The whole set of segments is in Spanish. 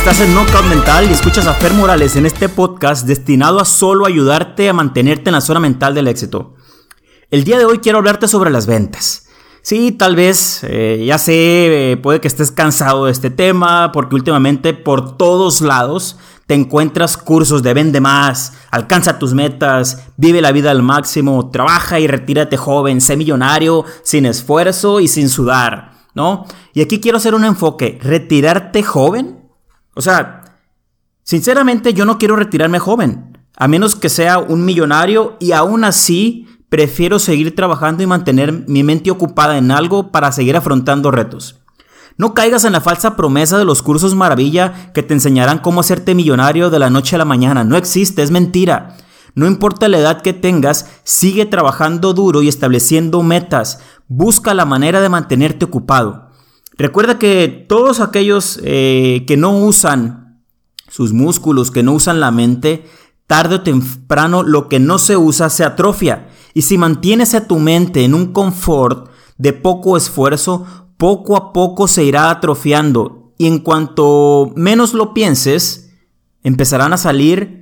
Estás en Knockout Mental y escuchas a Fer Morales en este podcast destinado a solo ayudarte a mantenerte en la zona mental del éxito. El día de hoy quiero hablarte sobre las ventas. Sí, tal vez, eh, ya sé, eh, puede que estés cansado de este tema porque últimamente por todos lados te encuentras cursos de vende más, alcanza tus metas, vive la vida al máximo, trabaja y retírate joven, sé millonario, sin esfuerzo y sin sudar, ¿no? Y aquí quiero hacer un enfoque, retirarte joven o sea, sinceramente yo no quiero retirarme joven, a menos que sea un millonario y aún así prefiero seguir trabajando y mantener mi mente ocupada en algo para seguir afrontando retos. No caigas en la falsa promesa de los cursos maravilla que te enseñarán cómo hacerte millonario de la noche a la mañana. No existe, es mentira. No importa la edad que tengas, sigue trabajando duro y estableciendo metas. Busca la manera de mantenerte ocupado. Recuerda que todos aquellos eh, que no usan sus músculos, que no usan la mente, tarde o temprano lo que no se usa se atrofia. Y si mantienes a tu mente en un confort de poco esfuerzo, poco a poco se irá atrofiando. Y en cuanto menos lo pienses, empezarán a salir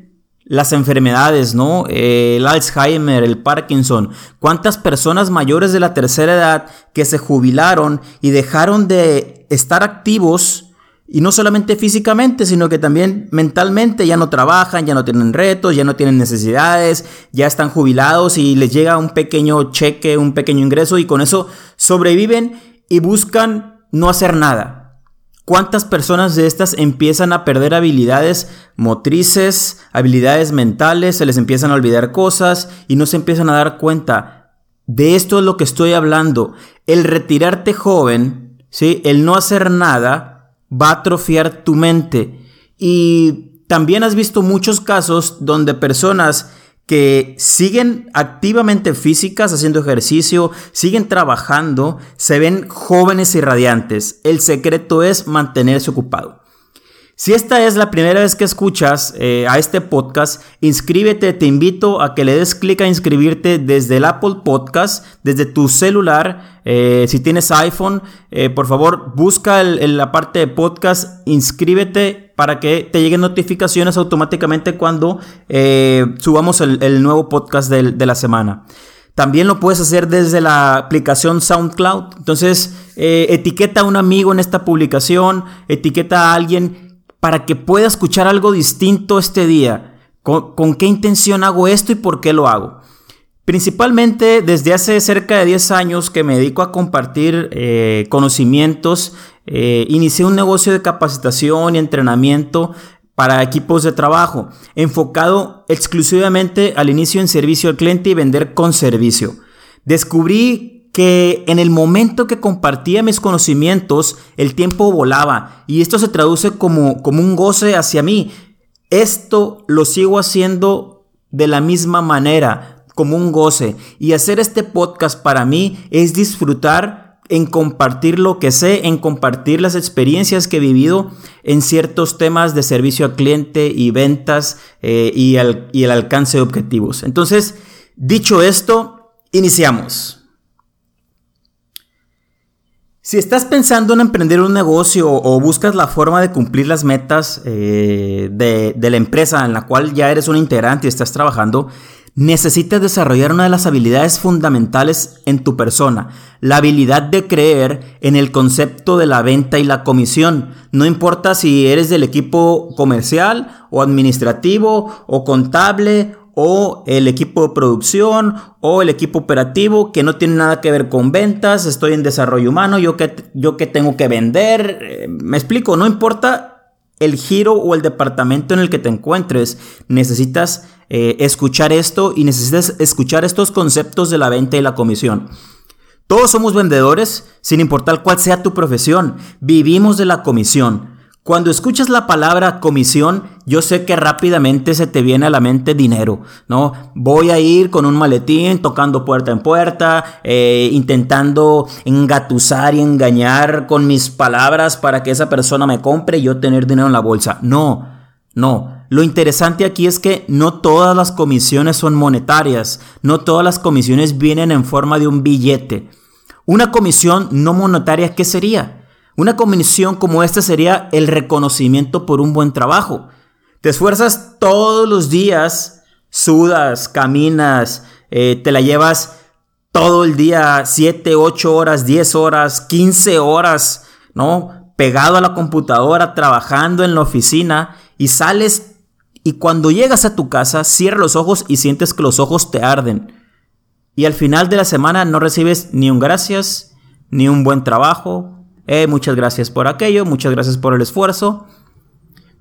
las enfermedades, ¿no? Eh, el Alzheimer, el Parkinson. ¿Cuántas personas mayores de la tercera edad que se jubilaron y dejaron de estar activos? Y no solamente físicamente, sino que también mentalmente ya no trabajan, ya no tienen retos, ya no tienen necesidades, ya están jubilados y les llega un pequeño cheque, un pequeño ingreso y con eso sobreviven y buscan no hacer nada. ¿Cuántas personas de estas empiezan a perder habilidades motrices, habilidades mentales, se les empiezan a olvidar cosas y no se empiezan a dar cuenta? De esto es lo que estoy hablando. El retirarte joven, ¿sí? el no hacer nada, va a atrofiar tu mente. Y también has visto muchos casos donde personas que siguen activamente físicas, haciendo ejercicio, siguen trabajando, se ven jóvenes y radiantes. El secreto es mantenerse ocupado. Si esta es la primera vez que escuchas eh, a este podcast, inscríbete, te invito a que le des clic a inscribirte desde el Apple Podcast, desde tu celular. Eh, si tienes iPhone, eh, por favor busca la parte de podcast, inscríbete para que te lleguen notificaciones automáticamente cuando subamos el, nuevo podcast de, la semana. También lo puedes hacer desde la aplicación SoundCloud. Entonces, etiqueta a un amigo en esta publicación, etiqueta a alguien para que pueda escuchar algo distinto este día. ¿Con, qué intención hago esto y por qué lo hago? Principalmente desde hace cerca de 10 años que me dedico a compartir eh, conocimientos, eh, inicié un negocio de capacitación y entrenamiento para equipos de trabajo, enfocado exclusivamente al inicio en servicio al cliente y vender con servicio. Descubrí que en el momento que compartía mis conocimientos, el tiempo volaba y esto se traduce como, como un goce hacia mí. Esto lo sigo haciendo de la misma manera, como un goce. Y hacer este podcast para mí es disfrutar en compartir lo que sé, en compartir las experiencias que he vivido en ciertos temas de servicio al cliente y ventas eh, y, y el alcance de objetivos. Entonces, dicho esto, iniciamos. Si estás pensando en emprender un negocio o buscas la forma de cumplir las metas eh, de, de, la empresa en la cual ya eres un integrante y estás trabajando, necesitas desarrollar una de las habilidades fundamentales en tu persona, la habilidad de creer en el concepto de la venta y la comisión. No importa si eres del equipo comercial o administrativo o contable o el equipo de producción o el equipo operativo que no tiene nada que ver con ventas, estoy en desarrollo humano, yo que, yo que tengo que vender, eh, me explico, no importa el giro o el departamento en el que te encuentres, necesitas eh, escuchar esto y necesitas escuchar estos conceptos de la venta y la comisión. Todos somos vendedores, sin importar cuál sea tu profesión, vivimos de la comisión. Cuando escuchas la palabra comisión, yo sé que rápidamente se te viene a la mente dinero, ¿no? Voy a ir con un maletín tocando puerta en puerta, eh, intentando engatusar y engañar con mis palabras para que esa persona me compre y yo tener dinero en la bolsa. No, no. Lo interesante aquí es que no todas las comisiones son monetarias, no todas las comisiones vienen en forma de un billete. Una comisión no monetaria, ¿qué sería? Una comisión como esta sería el reconocimiento por un buen trabajo. Te esfuerzas todos los días, sudas, caminas, eh, te la llevas todo el día, 7, 8 horas, 10 horas, 15 horas, ¿no? Pegado a la computadora, trabajando en la oficina y sales y cuando llegas a tu casa, cierras los ojos y sientes que los ojos te arden. Y al final de la semana no recibes ni un gracias, ni un buen trabajo. Eh, muchas gracias por aquello, muchas gracias por el esfuerzo.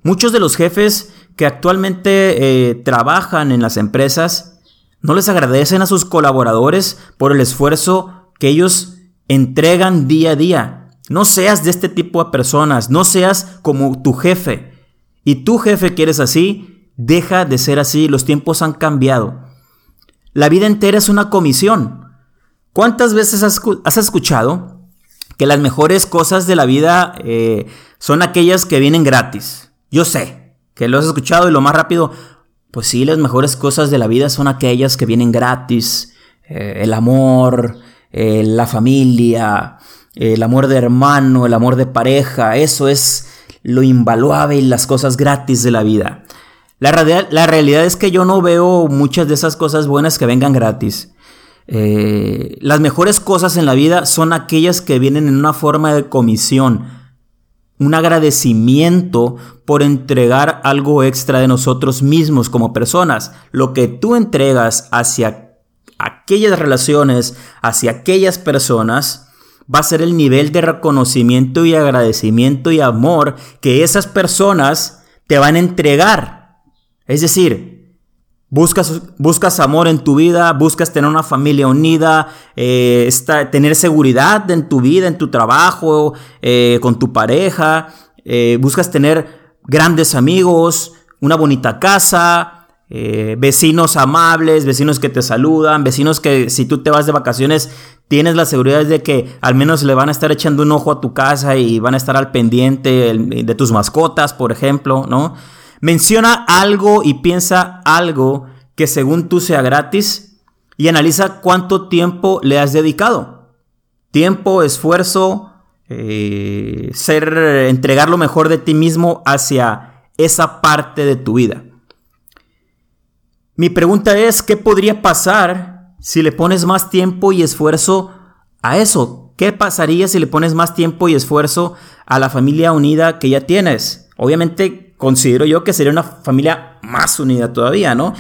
Muchos de los jefes que actualmente eh, trabajan en las empresas no les agradecen a sus colaboradores por el esfuerzo que ellos entregan día a día. No seas de este tipo de personas, no seas como tu jefe. Y tu jefe quieres así, Deja de ser así, los tiempos han cambiado. La vida entera es una comisión. ¿Cuántas veces has, escuchado que las mejores cosas de la vida eh, son aquellas que vienen gratis? Yo sé que lo has escuchado y lo más rápido, pues sí, las mejores cosas de la vida son aquellas que vienen gratis. Eh, el amor, eh, la familia, el amor de hermano, el amor de pareja, eso es lo invaluable y las cosas gratis de la vida. La, realidad es que yo no veo muchas de esas cosas buenas que vengan gratis. Eh, las mejores cosas en la vida son aquellas que vienen en una forma de comisión, un agradecimiento por entregar algo extra de nosotros mismos como personas. Lo que tú entregas hacia aquellas relaciones, hacia aquellas personas, va a ser el nivel de reconocimiento y agradecimiento y amor que esas personas te van a entregar es decir, buscas, buscas amor en tu vida, buscas tener una familia unida, eh, tener seguridad en tu vida, en tu trabajo, eh, con tu pareja, eh, buscas tener grandes amigos, una bonita casa, vecinos amables, vecinos que te saludan, vecinos que si tú te vas de vacaciones tienes la seguridad de que al menos le van a estar echando un ojo a tu casa y van a estar al pendiente de tus mascotas, por ejemplo, ¿no? Menciona algo y piensa algo que según tú sea gratis y analiza cuánto tiempo le has dedicado. Tiempo, esfuerzo, eh, ser, entregar lo mejor de ti mismo hacia esa parte de tu vida. Mi pregunta es, ¿qué podría pasar si le pones más tiempo y esfuerzo a eso? ¿Qué pasaría si le pones más tiempo y esfuerzo a la familia unida que ya tienes? Obviamente considero yo que sería una familia más unida todavía, ¿no?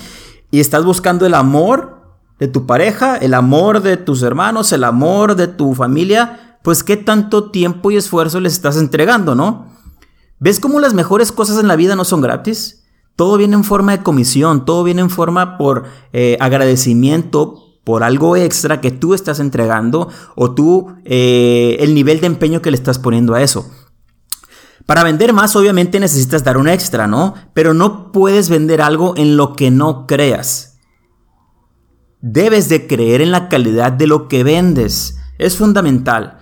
Y estás buscando el amor de tu pareja, el amor de tus hermanos, el amor de tu familia, pues qué tanto tiempo y esfuerzo les estás entregando, ¿no? ¿Ves cómo las mejores cosas en la vida no son gratis? Todo viene en forma de comisión, todo viene en forma por eh, agradecimiento por algo extra que tú estás entregando o tú eh, el nivel de empeño que le estás poniendo a eso. Para vender más obviamente necesitas dar un extra, ¿no? Pero no puedes vender algo en lo que no creas. Debes de creer en la calidad de lo que vendes. Es fundamental.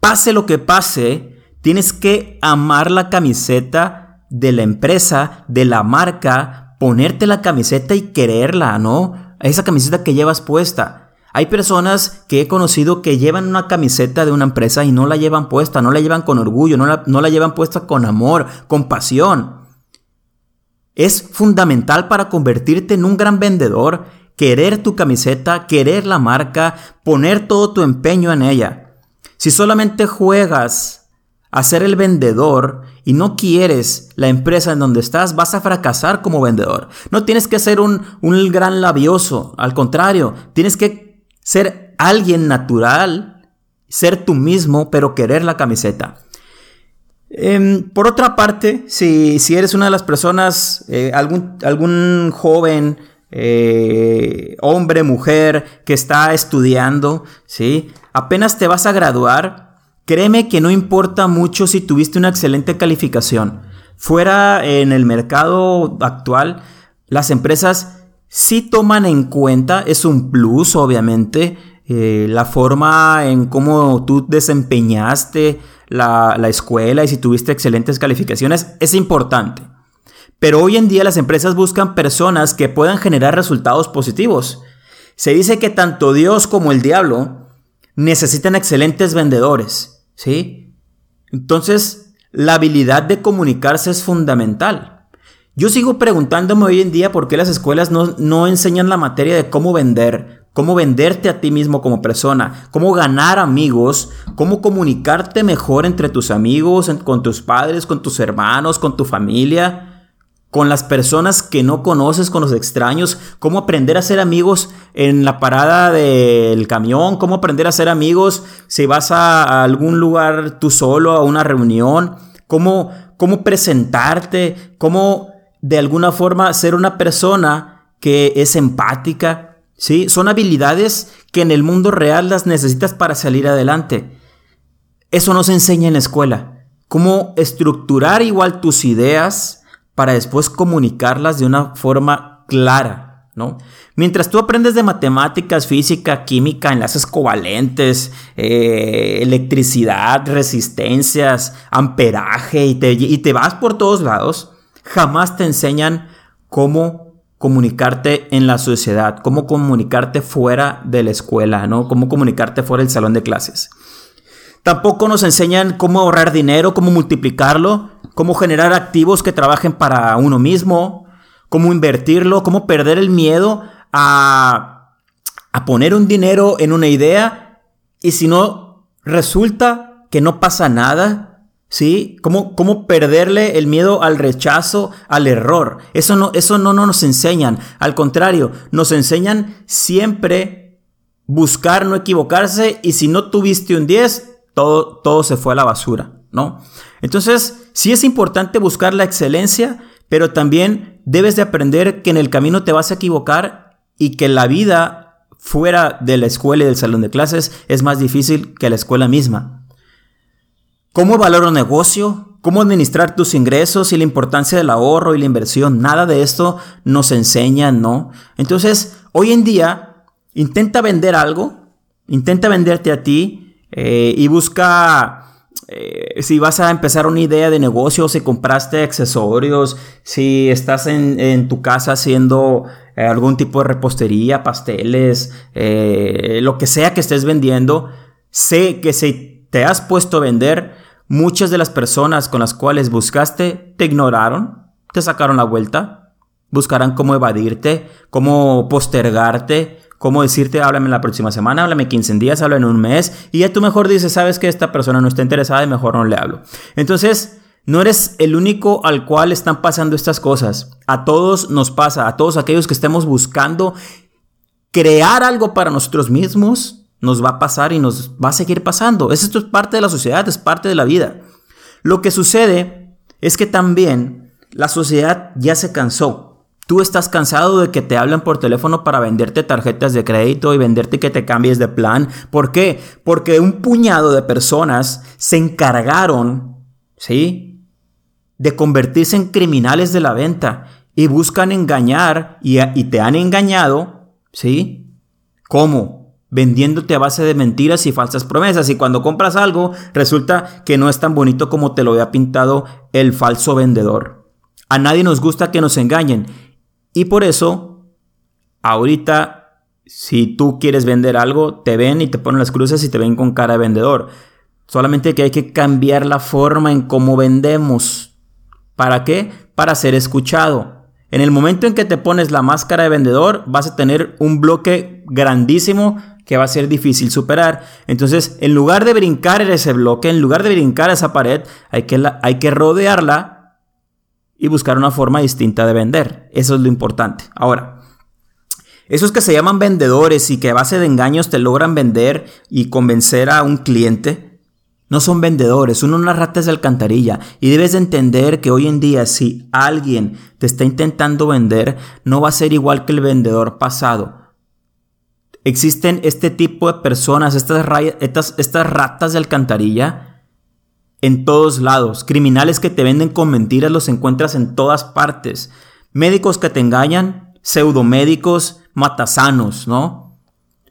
Pase lo que pase, tienes que amar la camiseta de la empresa, de la marca, ponerte la camiseta y quererla, ¿no? Esa camiseta que llevas puesta. Hay personas que he conocido que llevan una camiseta de una empresa y no la llevan puesta, no la llevan con orgullo, no la, no la llevan puesta con amor, con pasión. Es fundamental para convertirte en un gran vendedor, querer tu camiseta, querer la marca, poner todo tu empeño en ella. Si solamente juegas a ser el vendedor y no quieres la empresa en donde estás, vas a fracasar como vendedor. No tienes que ser un, un gran labioso, al contrario, tienes que ser alguien natural, ser tú mismo, pero querer la camiseta. Em, por otra parte, si, eres una de las personas, eh, algún, algún, joven, eh, hombre, mujer que está estudiando, ¿sí? apenas te vas a graduar, créeme que no importa mucho si tuviste una excelente calificación. Fuera en el mercado actual, las empresas si toman en cuenta, es un plus obviamente, eh, la forma en cómo tú desempeñaste la, la escuela y si tuviste excelentes calificaciones es importante. Pero hoy en día las empresas buscan personas que puedan generar resultados positivos. Se dice que tanto Dios como el diablo necesitan excelentes vendedores, ¿sí? Entonces, la habilidad de comunicarse es fundamental. Yo sigo preguntándome hoy en día por qué las escuelas no, no enseñan la materia de cómo vender, cómo venderte a ti mismo como persona, cómo ganar amigos, cómo comunicarte mejor entre tus amigos, con tus padres, con tus hermanos, con tu familia con las personas que no conoces, con los extraños, cómo aprender a ser amigos en la parada del camión, cómo aprender a ser amigos si vas a, algún lugar tú solo, a una reunión, cómo, cómo presentarte, cómo de alguna forma ser una persona que es empática, ¿sí? Son habilidades que en el mundo real las necesitas para salir adelante. Eso no se enseña en la escuela. Cómo estructurar igual tus ideas, para después comunicarlas de una forma clara, ¿no? Mientras tú aprendes de matemáticas, física, química, enlaces covalentes, eh, electricidad, resistencias, amperaje y te, y te vas por todos lados, jamás te enseñan cómo comunicarte en la sociedad, cómo comunicarte fuera de la escuela, ¿no? Cómo comunicarte fuera del salón de clases. Tampoco nos enseñan cómo ahorrar dinero, cómo multiplicarlo, cómo generar activos que trabajen para uno mismo, cómo invertirlo, cómo perder el miedo a, a poner un dinero en una idea y si no resulta que no pasa nada, ¿Sí? ¿Cómo, ¿Cómo, perderle el miedo al rechazo, al error? Eso no, eso no, no nos enseñan. Al contrario, nos enseñan siempre buscar no equivocarse y si no tuviste un 10, todo, todo se fue a la basura, ¿no? Entonces, sí es importante buscar la excelencia, pero también debes de aprender que en el camino te vas a equivocar y que la vida fuera de la escuela y del salón de clases es más difícil que la escuela misma. ¿Cómo evaluar un negocio? ¿Cómo administrar tus ingresos y la importancia del ahorro y la inversión? Nada de esto nos enseña, ¿no? Entonces, hoy en día, intenta vender algo, intenta venderte a ti, eh, y busca eh, si vas a empezar una idea de negocio, si compraste accesorios, si estás en, tu casa haciendo eh, algún tipo de repostería, pasteles, lo que sea que estés vendiendo, sé que si te has puesto a vender, muchas de las personas con las cuales buscaste te ignoraron, te sacaron la vuelta, buscarán cómo evadirte, cómo postergarte, cómo decirte, háblame la próxima semana, háblame 15 días, háblame en un mes, y ya tú mejor dices, sabes que esta persona no está interesada y mejor no le hablo. Entonces, no eres el único al cual están pasando estas cosas. A todos nos pasa, a todos aquellos que estemos buscando crear algo para nosotros mismos, nos va a pasar y nos va a seguir pasando. Esto es parte de la sociedad, es parte de la vida. Lo que sucede es que también la sociedad ya se cansó Tú estás cansado de que te hablen por teléfono para venderte tarjetas de crédito y venderte que te cambies de plan. ¿Por qué? Porque un puñado de personas se encargaron, ¿sí? De convertirse en criminales de la venta y buscan engañar y, y te han engañado, ¿sí? ¿Cómo? Vendiéndote a base de mentiras y falsas promesas. Y cuando compras algo, resulta que no es tan bonito como te lo había pintado el falso vendedor. A nadie nos gusta que nos engañen. Y por eso, ahorita, si tú quieres vender algo, te ven y te ponen las cruces y te ven con cara de vendedor. Solamente que hay que cambiar la forma en cómo vendemos. ¿Para qué? Para ser escuchado. En el momento en que te pones la máscara de vendedor, vas a tener un bloque grandísimo que va a ser difícil superar. Entonces, en lugar de brincar en ese bloque, en lugar de brincar esa pared, hay que, hay que rodearla y buscar una forma distinta de vender. Eso es lo importante. Ahora, esos que se llaman vendedores y que a base de engaños te logran vender y convencer a un cliente, no son vendedores, son unas ratas de alcantarilla. Y debes de entender que hoy en día si alguien te está intentando vender, no va a ser igual que el vendedor pasado. Existen este tipo de personas, estas, estas, estas ratas de alcantarilla, en todos lados. Criminales que te venden con mentiras los encuentras en todas partes. Médicos que te engañan, pseudomédicos, matasanos, ¿no?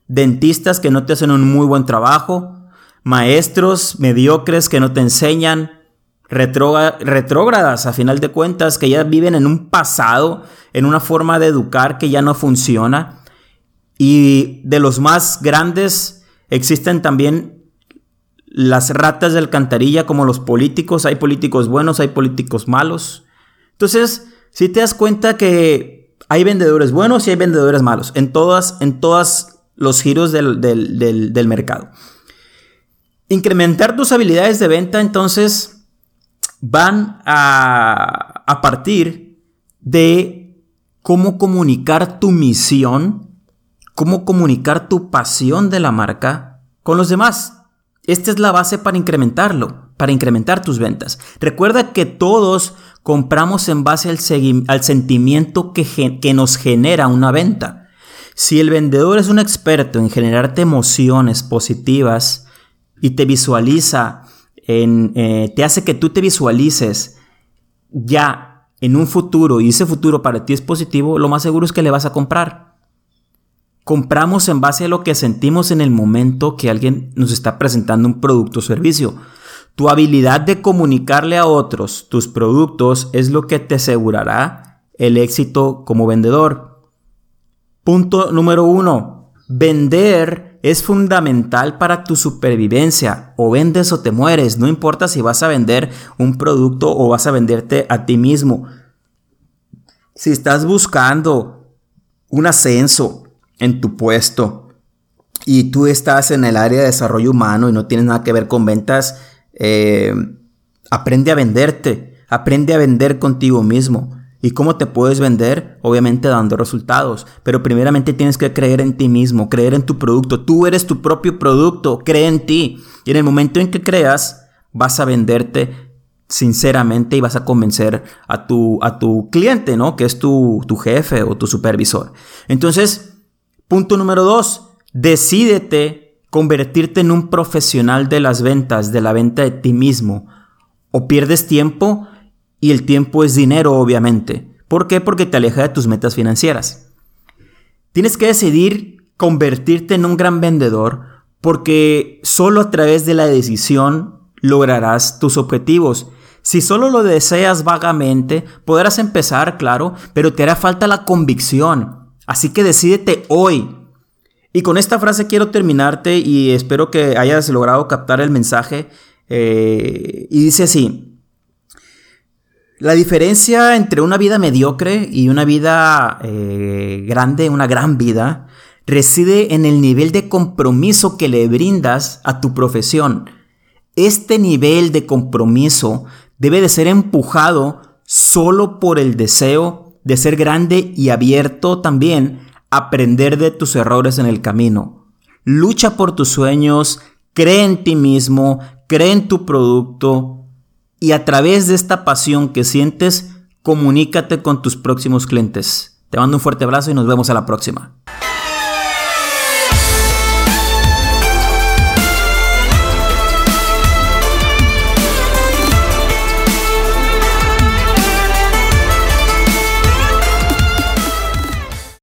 Dentistas que no te hacen un muy buen trabajo, maestros mediocres que no te enseñan, retrógradas a final de cuentas que ya viven en un pasado, en una forma de educar que ya no funciona. Y de los más grandes existen también las ratas de alcantarilla como los políticos. Hay políticos buenos, hay políticos malos. Entonces, si te das cuenta que hay vendedores buenos y hay vendedores malos en todas, en todas los giros del, del mercado. Incrementar tus habilidades de venta entonces van a, partir de cómo comunicar tu misión, cómo comunicar tu pasión de la marca con los demás. Esta es la base para incrementarlo, para incrementar tus ventas. Recuerda que todos compramos en base al, sentimiento que nos genera una venta. Si el vendedor es un experto en generarte emociones positivas, y te visualiza, en, eh, te hace que tú te visualices ya en un futuro y ese futuro para ti es positivo, lo más seguro es que le vas a comprar. Compramos en base a lo que sentimos en el momento que alguien nos está presentando un producto o servicio. Tu habilidad de comunicarle a otros tus productos es lo que te asegurará el éxito como vendedor. Punto número uno. Vender es fundamental para tu supervivencia. O vendes o te mueres. No importa si vas a vender un producto o vas a venderte a ti mismo. Si estás buscando un ascenso en tu puesto y tú estás en el área de desarrollo humano y no tienes nada que ver con ventas, eh, aprende a venderte. Aprende a vender contigo mismo. ¿Y cómo te puedes vender? Obviamente dando resultados. Pero primeramente tienes que creer en ti mismo, creer en tu producto. Tú eres tu propio producto, cree en ti. Y en el momento en que creas, vas a venderte sinceramente y vas a convencer a tu, a tu cliente, ¿no? Que es tu, tu jefe o tu supervisor. Entonces, punto número dos, decídete convertirte en un profesional de las ventas, de la venta de ti mismo. O pierdes tiempo y el tiempo es dinero, obviamente. ¿Por qué? Porque te aleja de tus metas financieras. Tienes que decidir convertirte en un gran vendedor porque solo a través de la decisión lograrás tus objetivos. Si solo lo deseas vagamente, podrás empezar, claro, pero te hará falta la convicción. Así que decídete hoy. Y con esta frase quiero terminarte y espero que hayas logrado captar el mensaje. Eh, y dice así, la diferencia entre una vida mediocre y una vida eh, grande, una gran vida, reside en el nivel de compromiso que le brindas a tu profesión. Este nivel de compromiso debe de ser empujado solo por el deseo de ser grande y abierto también a aprender de tus errores en el camino. Lucha por tus sueños, cree en ti mismo, cree en tu producto, y a través de esta pasión que sientes, comunícate con tus próximos clientes. Te mando un fuerte abrazo y nos vemos a la próxima.